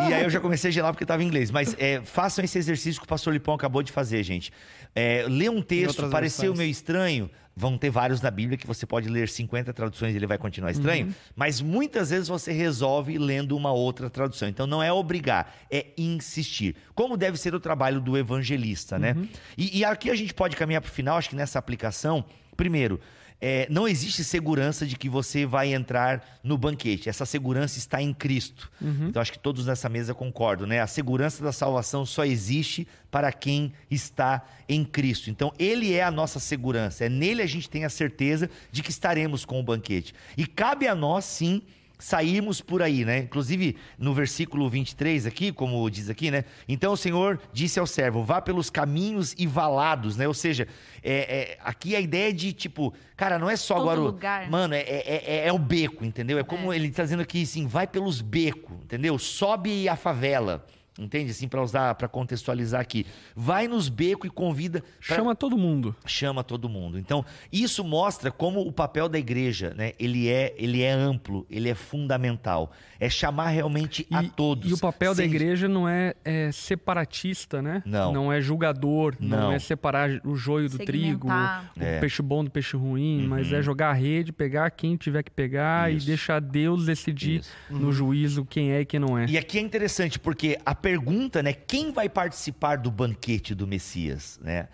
e aí eu já comecei a gelar porque estava em inglês. Mas é, façam esse exercício que o pastor Lipão acabou de fazer, gente. É, lê um texto, pareceu
versões.
meio estranho. Vão ter vários na Bíblia que você pode ler 50 traduções e ele vai continuar estranho. Mas muitas vezes você resolve lendo uma outra tradução. Então não é obrigar, é insistir. Como deve ser o trabalho do evangelista, né? E, e aqui a gente pode caminhar para o final, acho que nessa aplicação. Primeiro, é, não existe segurança de que você vai entrar no banquete. Essa segurança está em Cristo. Então acho que todos nessa mesa concordam, né? A segurança da salvação só existe para quem está em Cristo. Então ele é a nossa segurança. É nele a gente tem a certeza de que estaremos com o banquete. E cabe a nós sim sairmos por aí, né? Inclusive, no versículo 23 aqui, como diz aqui, né? Então o Senhor disse ao servo, vá pelos caminhos e valados, né? Ou seja, é, é- aqui a ideia de, tipo, cara, não é só
Todo
agora o...
lugar.
Mano, é, é, é- é o beco, entendeu? É como ele tá dizendo aqui, assim, vai pelos becos, entendeu? Sobe a favela. Entende? Assim, para usar, para contextualizar aqui. Vai nos becos e convida. pra-
Chama todo mundo.
chama todo mundo. Então, isso mostra como o papel da igreja, né? Ele é, ele é amplo, ele é fundamental. É chamar realmente a
E-
todos.
E o papel da
Sem-
igreja não é, é separatista, né?
Não.
Não é julgador, não,
Não.
é separar o joio do trigo, o
É.
peixe bom do peixe ruim, mas
Uhum.
é jogar a rede, pegar quem tiver que pegar
Isso.
e deixar Deus decidir
Isso.
no juízo quem é e quem não é.
E aqui é interessante porque a pergunta, né, quem vai participar do banquete do Messias, né?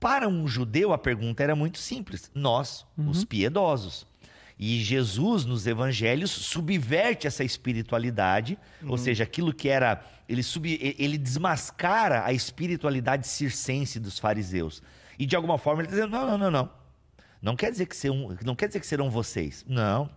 Para um judeu a pergunta era muito simples: nós, os piedosos. E Jesus nos evangelhos subverte essa espiritualidade, ou seja, aquilo que era ele sub, ele desmascara a espiritualidade circense dos fariseus. E de alguma forma ele está dizendo: não, não, não, não. Não quer dizer que serão, não quer dizer que serão vocês. Não.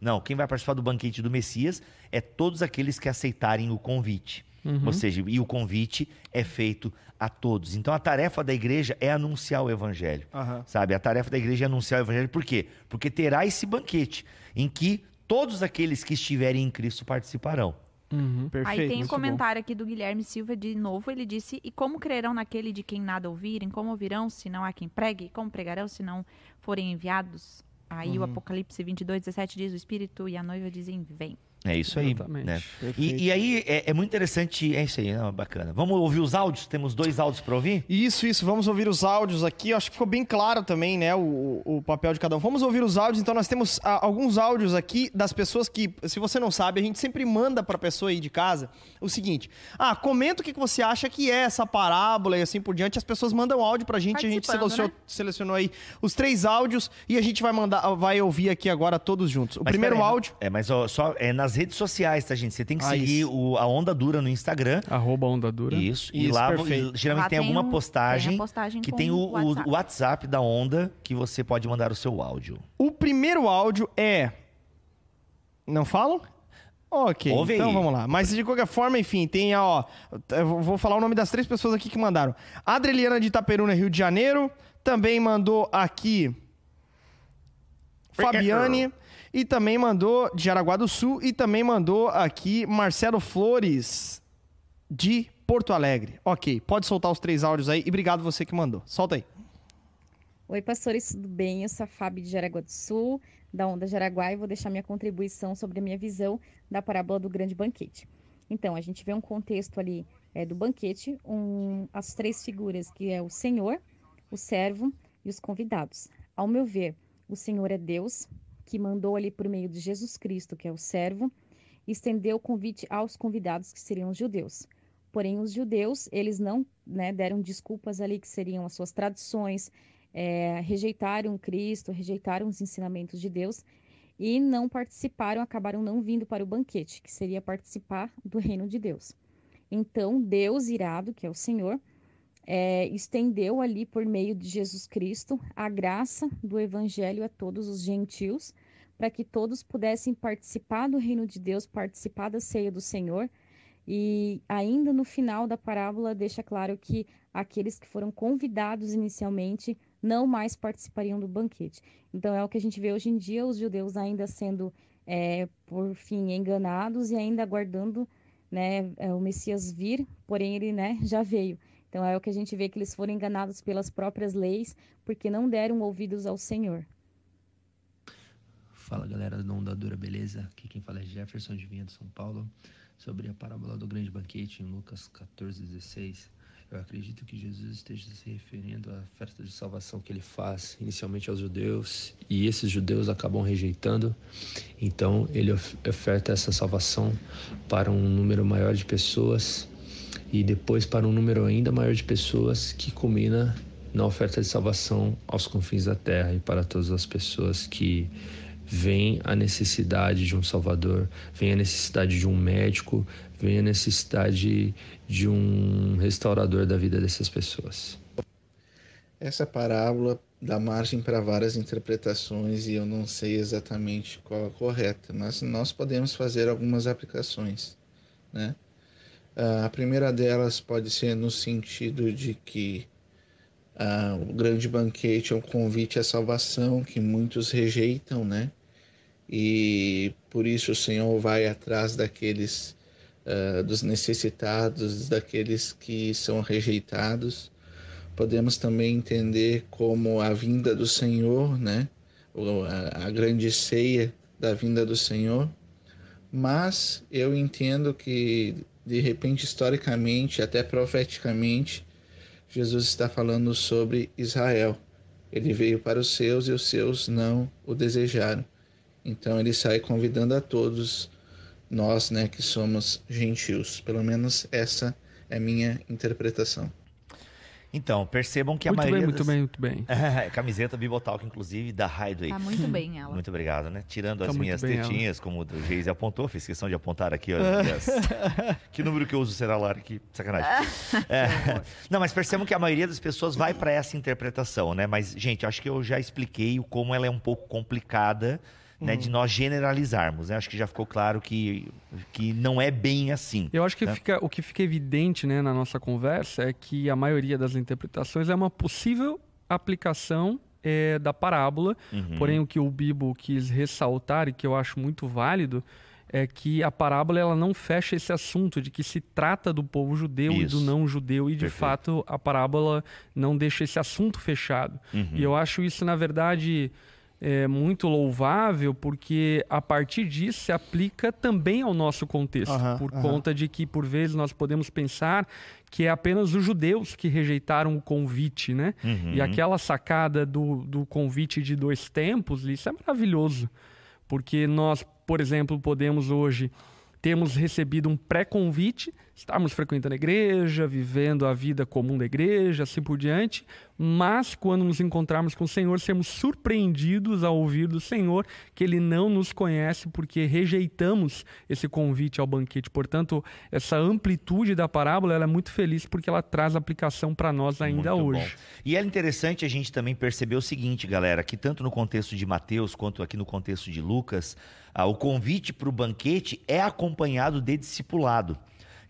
Não, quem vai participar do banquete do Messias é todos aqueles que aceitarem o convite. Ou seja, e o convite é feito a todos. Então a tarefa da igreja é anunciar o evangelho.
Aham.
Sabe? A tarefa da igreja é anunciar o evangelho. Por quê? Porque terá esse banquete em que todos aqueles que estiverem em Cristo participarão.
Uhum.
Perfeito.
Aí tem um
muito bom.
comentário aqui do Guilherme Silva de novo. Ele disse: E como crerão naquele de quem nada ouvirem? Como ouvirão se não há quem pregue? Como pregarão se não forem enviados? Aí
Uhum.
o Apocalipse 22, 17 diz: O Espírito e a noiva dizem: Vem.
É isso aí.
Exatamente.
Né? E, e aí é, é muito interessante. É isso aí, não, bacana. Vamos ouvir os áudios? Temos dois áudios para ouvir?
Isso, isso. Vamos ouvir os áudios aqui. Eu acho que ficou bem claro também, né, o, o papel de cada um. Vamos ouvir os áudios. Então, nós temos ah, alguns áudios aqui das pessoas que, se você não sabe, a gente sempre manda pra pessoa aí de casa o seguinte: Ah, comenta o que você acha que é essa parábola e assim por diante. As pessoas mandam áudio pra gente. A gente selecionou,
né?
selecionou aí os três áudios e a gente vai mandar, vai ouvir aqui agora todos juntos. O
Mas
primeiro áudio.
É, mas ó, só é nas redes sociais, tá, gente? Você tem que
Ah,
seguir o, a Onda Dura no Instagram.
Arroba onda dura.
Isso, e
Isso,
lá
perfeito.
geralmente
Lá
tem
tem
alguma
um-
postagem,
tem a postagem
que tem o,
o
o
WhatsApp.
WhatsApp da Onda que você pode mandar o seu áudio.
O primeiro áudio é. Não falam? Ok,
Ouve
então
aí.
vamos lá. Mas de qualquer forma, enfim, tem a, ó. Eu vou falar o nome das três pessoas aqui que mandaram. Adreliana de Itaperuna, Rio de Janeiro. Também mandou aqui. Fabiane. E também mandou de Jaraguá do Sul. E também mandou aqui Marcelo Flores de Porto Alegre. Ok, pode soltar os três áudios aí. E obrigado você que mandou. Solta aí.
Oi, pastores, tudo bem? Eu sou a Fábio de Jaraguá do Sul, da Onda Jaraguá, e vou deixar minha contribuição sobre a minha visão da parábola do grande banquete. Então, a gente vê um contexto ali é, do banquete, um, as três figuras, que é o Senhor, o servo e os convidados. Ao meu ver, o Senhor é Deus, que mandou ali por meio de Jesus Cristo, que é o servo, estendeu o convite aos convidados, que seriam os judeus. Porém, os judeus, eles não né, deram desculpas ali, que seriam as suas tradições, é, rejeitaram Cristo, rejeitaram os ensinamentos de Deus e não participaram, acabaram não vindo para o banquete, que seria participar do reino de Deus. Então, Deus irado, que é o Senhor, é, estendeu ali por meio de Jesus Cristo a graça do evangelho a todos os gentios, para que todos pudessem participar do reino de Deus, participar da ceia do Senhor. E ainda no final da parábola deixa claro que aqueles que foram convidados inicialmente não mais participariam do banquete. Então é o que a gente vê hoje em dia, os judeus ainda sendo, é, por fim, enganados e ainda aguardando né, é, o Messias vir, porém ele né, já veio. Então é o que a gente vê que eles foram enganados pelas próprias leis, porque não deram ouvidos ao Senhor.
Fala galera do Onda Dura, beleza? Aqui quem fala é Jefferson de Vinha de São Paulo. Sobre a parábola do grande banquete em Lucas 14, 16. Eu acredito que Jesus esteja se referindo à oferta de salvação que ele faz inicialmente aos judeus e esses judeus acabam rejeitando. Então ele of- oferta essa salvação para um número maior de pessoas e depois para um número ainda maior de pessoas que culmina na oferta de salvação aos confins da terra e para todas as pessoas que vem a necessidade de um salvador, vem a necessidade de um médico, vem a necessidade de um restaurador da vida dessas pessoas.
Essa parábola dá margem para várias interpretações e eu não sei exatamente qual a correta, mas nós podemos fazer algumas aplicações, né? Ah, A primeira delas pode ser no sentido de que ah, o grande banquete é um convite à salvação que muitos rejeitam, né? E por isso o Senhor vai atrás daqueles ah, dos necessitados, daqueles que são rejeitados podemos também entender como a vinda do Senhor, né? A, a grande ceia da vinda do Senhor. Mas eu entendo que, de repente, historicamente, até profeticamente, Jesus está falando sobre Israel. Ele veio para os seus e os seus não o desejaram. Então ele sai convidando a todos nós, né, que somos gentios. Pelo menos essa é a minha interpretação.
Então, percebam que a
Muito
maioria
bem, muito
das-
bem, muito bem.
Camiseta Bibotalk, inclusive, da Hideaway.
Tá muito bem ela.
Muito obrigado, né? Tirando
Tá
as
muito
minhas
bem ela.
tetinhas, como o Geise apontou, fiz questão de apontar aqui. Olha, as- que número que eu uso será lá? Que sacanagem. É. Não, mas percebam que a maioria das pessoas vai para essa interpretação, né? Mas, gente, acho que eu já expliquei como ela é um pouco complicada, né? De nós generalizarmos, né? Acho que já ficou claro que, que não é bem assim.
Eu acho que
né?
fica, o que fica evidente né, na nossa conversa é que a maioria das interpretações é uma possível aplicação eh, da parábola.
Uhum.
Porém, o que o Bibo quis ressaltar e que eu acho muito válido é que a parábola ela não fecha esse assunto de que se trata do povo judeu e
Isso.
do não judeu e de
Perfeito.
fato a parábola não deixa esse assunto fechado.
Uhum.
E eu acho isso na verdade é muito louvável, porque a partir disso se aplica também ao nosso contexto,
Aham,
por
aham.
conta de que, por vezes, nós podemos pensar que é apenas os judeus que rejeitaram o convite, né?
Uhum.
E aquela sacada do, do convite de dois tempos, isso é maravilhoso. Porque nós, por exemplo, podemos hoje termos recebido um pré-convite, estarmos frequentando a igreja, vivendo a vida comum da igreja, assim por diante, mas quando nos encontrarmos com o Senhor, sermos surpreendidos ao ouvir do Senhor que Ele não nos conhece porque rejeitamos esse convite ao banquete. Portanto, essa amplitude da parábola é muito feliz porque ela traz aplicação para nós ainda
Muito
hoje.
bom. E é interessante a gente também perceber o seguinte, galera, que tanto no contexto de Mateus quanto aqui no contexto de Lucas, ah, o convite para o banquete é acompanhado de discipulado.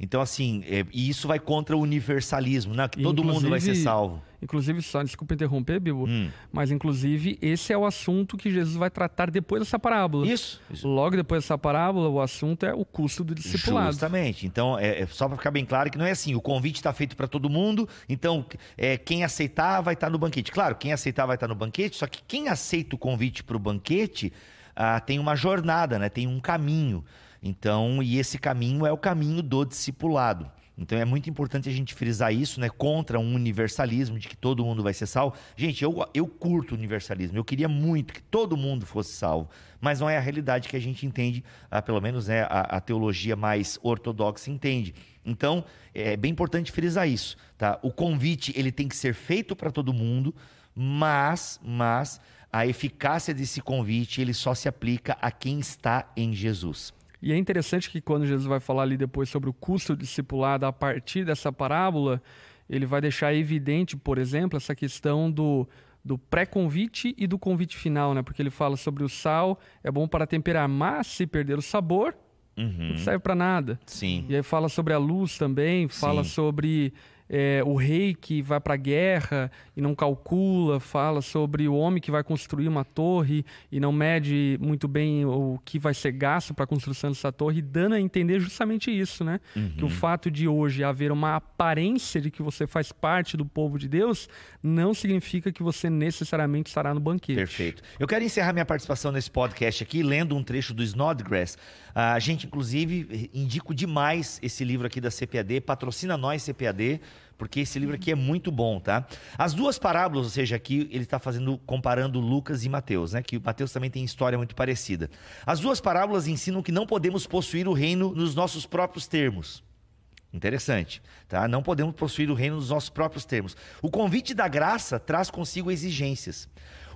Então, assim, é, e isso vai contra o universalismo, né? Que
E,
todo mundo vai ser salvo.
Inclusive, só desculpa interromper, Bibo,
Hum.
mas inclusive esse é o assunto que Jesus vai tratar depois dessa parábola.
Isso. isso.
Logo depois dessa parábola, o assunto é o custo do discipulado.
Justamente. Então, é, é só para ficar bem claro que não é assim. O convite está feito para todo mundo. Então, é, quem aceitar vai estar no banquete. Claro, quem aceitar vai estar no banquete. Só que quem aceita o convite para o banquete ah, tem uma jornada, né? Tem um caminho. Então, e esse caminho é o caminho do discipulado. Então é muito importante a gente frisar isso, né? Contra um universalismo de que todo mundo vai ser salvo. Gente, eu, eu curto universalismo. Eu queria muito que todo mundo fosse salvo. Mas não é a realidade que a gente entende, ah, pelo menos né, a, a teologia mais ortodoxa entende. Então, é bem importante frisar isso, tá? O convite, ele tem que ser feito para todo mundo, mas, mas a eficácia desse convite, ele só se aplica a quem está em Jesus.
E é interessante que quando Jesus vai falar ali depois sobre o custo discipulado a partir dessa parábola, ele vai deixar evidente, por exemplo, essa questão do, do pré-convite e do convite final, né? Porque ele fala sobre o sal, é bom para temperar, mas se perder o sabor,
Uhum.
não serve para nada.
Sim.
E aí fala sobre a luz também, fala
Sim.
sobre é, o rei que vai para a guerra e não calcula, fala sobre o homem que vai construir uma torre e não mede muito bem o que vai ser gasto para a construção dessa torre, dando a entender justamente isso, né? Que o fato de hoje haver uma aparência de que você faz parte do povo de Deus não significa que você necessariamente estará no banquete.
Perfeito. Eu quero encerrar minha participação nesse podcast aqui lendo um trecho do Snodgrass. A gente, inclusive, indico demais esse livro aqui da CPAD. Patrocina nós, CPAD, porque esse livro aqui é muito bom, tá? As duas parábolas, ou seja, aqui ele está fazendo, comparando Lucas e Mateus, né? Que o Mateus também tem história muito parecida. As duas parábolas ensinam que não podemos possuir o reino nos nossos próprios termos. Interessante, tá? Não podemos possuir o reino nos nossos próprios termos. O convite da graça traz consigo exigências.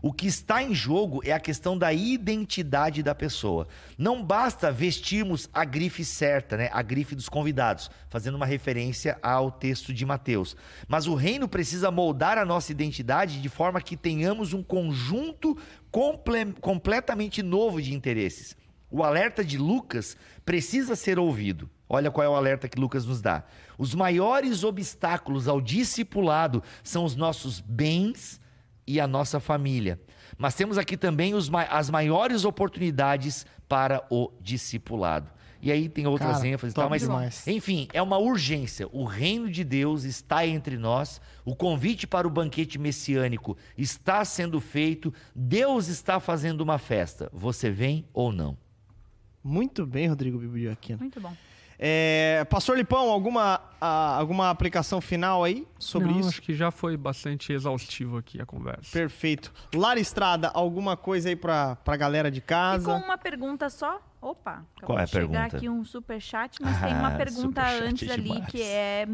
O que está em jogo é a questão da identidade da pessoa. Não basta vestirmos a grife certa, né? A grife dos convidados, fazendo uma referência ao texto de Mateus. Mas o reino precisa moldar a nossa identidade de forma que tenhamos um conjunto comple- completamente novo de interesses. O alerta de Lucas precisa ser ouvido. Olha qual é o alerta que Lucas nos dá. Os maiores obstáculos ao discipulado são os nossos bens e a nossa família. Mas temos aqui também os as maiores oportunidades para o discipulado. E aí tem outras
Cara,
ênfases, e tal, mas
demais.
enfim, é uma urgência. O reino de Deus está entre nós. O convite para o banquete messiânico está sendo feito. Deus está fazendo uma festa. Você vem ou não?
Muito bem, Rodrigo Bibi Aquino.
Muito bom.
É, Pastor Lipão, alguma, ah, alguma aplicação final aí sobre
Não,
isso?
acho que já foi bastante exaustivo aqui a conversa.
Perfeito. Lara Estrada, alguma coisa aí pra, pra galera de casa?
Ficou uma pergunta só? Opa, acabou
Qual é a
de chegar
pergunta?
aqui um superchat, mas tem uma
Ah,
pergunta antes
é
ali
demais.
que é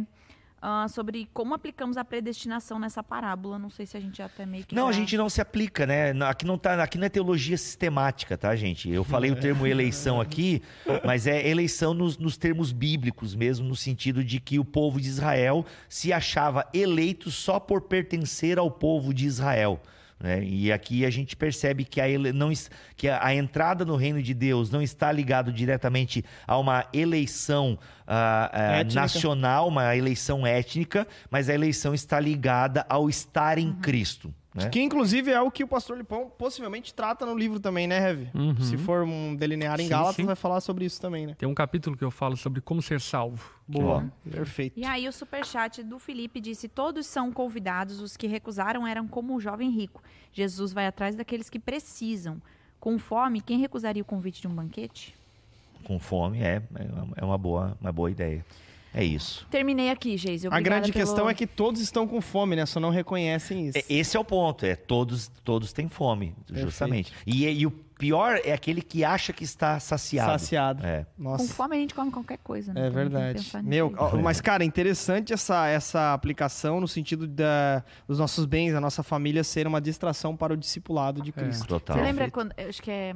ah, sobre como aplicamos a predestinação nessa parábola. Não sei se a gente já até meio que
Não, a
já-
gente não se aplica, né? Aqui não, tá, aqui não é teologia sistemática, tá, gente? Eu falei o termo eleição aqui, mas é eleição nos, nos termos bíblicos mesmo, no sentido de que o povo de Israel se achava eleito só por pertencer ao povo de Israel. Né? E aqui a gente percebe que a, ele- não, que a, a entrada no reino de Deus não está ligado diretamente a uma eleição ah,
Étnica.
nacional, uma eleição étnica, mas a eleição está ligada ao estar em Cristo. Né?
Que inclusive é o que o pastor Lipão possivelmente trata no livro também, né, Heavy?
Uhum.
Se for um delinear em
Sim,
Gálatas,
sim.
vai falar sobre isso também, né?
Tem um capítulo que eu falo sobre como ser salvo.
Boa. Perfeito.
E aí o superchat do Felipe disse: Todos são convidados, os que recusaram eram como o jovem rico. Jesus vai atrás daqueles que precisam. Com fome, quem recusaria o convite de um banquete?
Com fome, é, é uma boa, uma boa ideia. É isso.
Terminei aqui, Geise.
A grande questão é que todos estão com fome, né? Só não reconhecem isso.
É, Esse é o ponto, é todos, todos têm fome, justamente. E, e o pior é aquele que acha que está saciado.
Saciado.
É.
Com
Nossa.
fome a gente come qualquer coisa, né?
É verdade. Meu, ó, mas cara, interessante essa, essa aplicação no sentido da, dos nossos bens, a nossa família ser uma distração para o discipulado de Cristo.
Total.
Você lembra quando. eu Acho que é,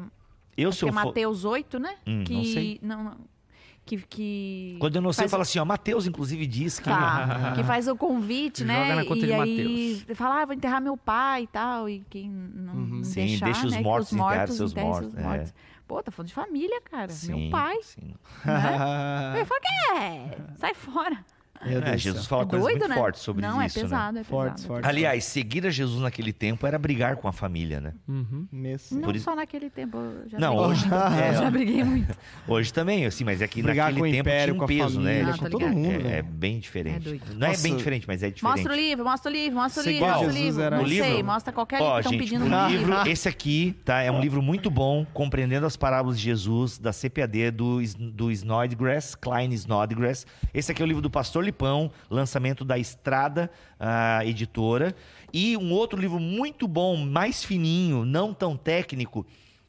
Eu,
acho que é Mateus 8, né?
Hum,
que,
não sei.
Não, não. Que, que
Quando eu não sei, eu
faz-
falo assim, ó, Mateus, inclusive, diz que...
Tá, que faz o convite,
Joga
né? e aí fala, ah, vou enterrar meu pai e tal. E quem não, não
Sim,
deixar,
deixa os
né?
mortos enterrarem seus
enterrem
mortos, é.
Pô, tá falando de família, cara.
Sim,
meu pai.
sim.
Né? Eu falo, que é? Sai fora.
Meu Deus
É, Jesus
céu.
fala
É
coisas
doido,
muito
né?
fortes sobre
não,
isso,
é
né?
pesado, é pesado.
fortes.
Aliás, seguir a Jesus naquele tempo era brigar com a família, né?
Uhum.
Mesmo.
Não
Por isso-
só naquele tempo. Já
Não,
briguei
hoje- é,
já briguei muito.
Hoje também, assim, mas é que
Brigar
naquele tempo
império,
tinha um
com a
peso,
família,
né?
Ah,
com
tô
todo mundo,
É, é
velho.
bem diferente.
É doido.
Não é
Nossa.
bem diferente, mas é diferente.
Mostra o livro, mostra o livro, mostra o livro, mostra o
Jesus
livro.
era-
Não
O
sei,
livro-
mostra qualquer livro que estão pedindo no
livro, esse aqui, tá? É um livro muito bom, compreendendo as parábolas de Jesus, da CPAD, do Snodgrass, Klein Snodgrass. Esse aqui é o livro do Pastor Lançamento da Estrada ah, Editora. E um outro livro muito bom, mais fininho, não tão técnico,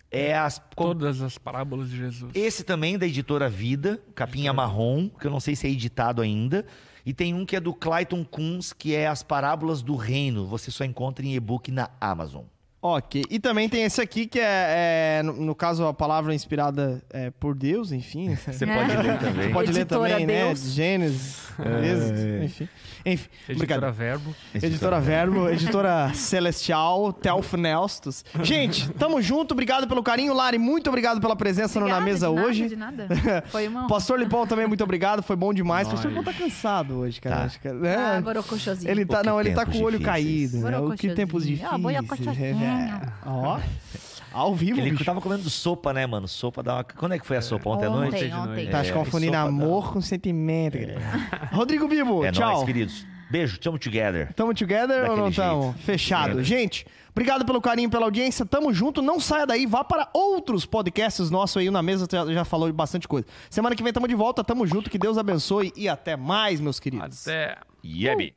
é as...
Todas as parábolas de Jesus.
Esse também da editora Vida, capinha marrom, que eu não sei se é editado ainda. E tem um que é do Clayton Kunz, que é As Parábolas do Reino. Você só encontra em e-book na Amazon.
Ok. E também tem esse aqui que é, é, no, no caso, a palavra inspirada é, por Deus, enfim.
Você pode ler também.
Pode ler
Editora
também,
Deus.
né? Gênesis, Êxodo, enfim. Enfim,
Editora
brincadeira.
Verbo.
Editora Verbo, editora Celestial, Telf Nelstos. Gente, tamo junto, obrigado pelo carinho. Lari, muito obrigado pela presença no na
Obrigada,
mesa
de nada,
hoje.
De nada. Foi uma.
Pastor Lipão também, muito obrigado, foi bom demais. Pastor Lipão tá cansado hoje, cara.
Tá.
Acho que, né?
Ah.
Ele tá, não, ele tá com o olho caído, né? O que tempos.
Ah,
difíceis.
borocochosinho.
É. Ó, ao vivo,
Ele
bicho.
tava comendo sopa, né, mano? Sopa dá uma... Quando é que foi a sopa? Ontem à
Ontem,
noite?
de noite.
ontem.
Tá
É,
confundindo amor com sentimento. querido. Rodrigo Bibo,
É
tchau.
nóis, queridos. Beijo, tamo together.
Tamo together ou
Daquele
não tamo?
jeito.
Fechado.
É.
Gente, obrigado pelo carinho, pela audiência. Tamo junto. Não saia daí. Vá para outros podcasts nossos aí. Na mesa já, já falou de bastante coisa. Semana que vem tamo de volta. Tamo junto. Que Deus abençoe. E até mais, meus queridos.
Até.
Yebe.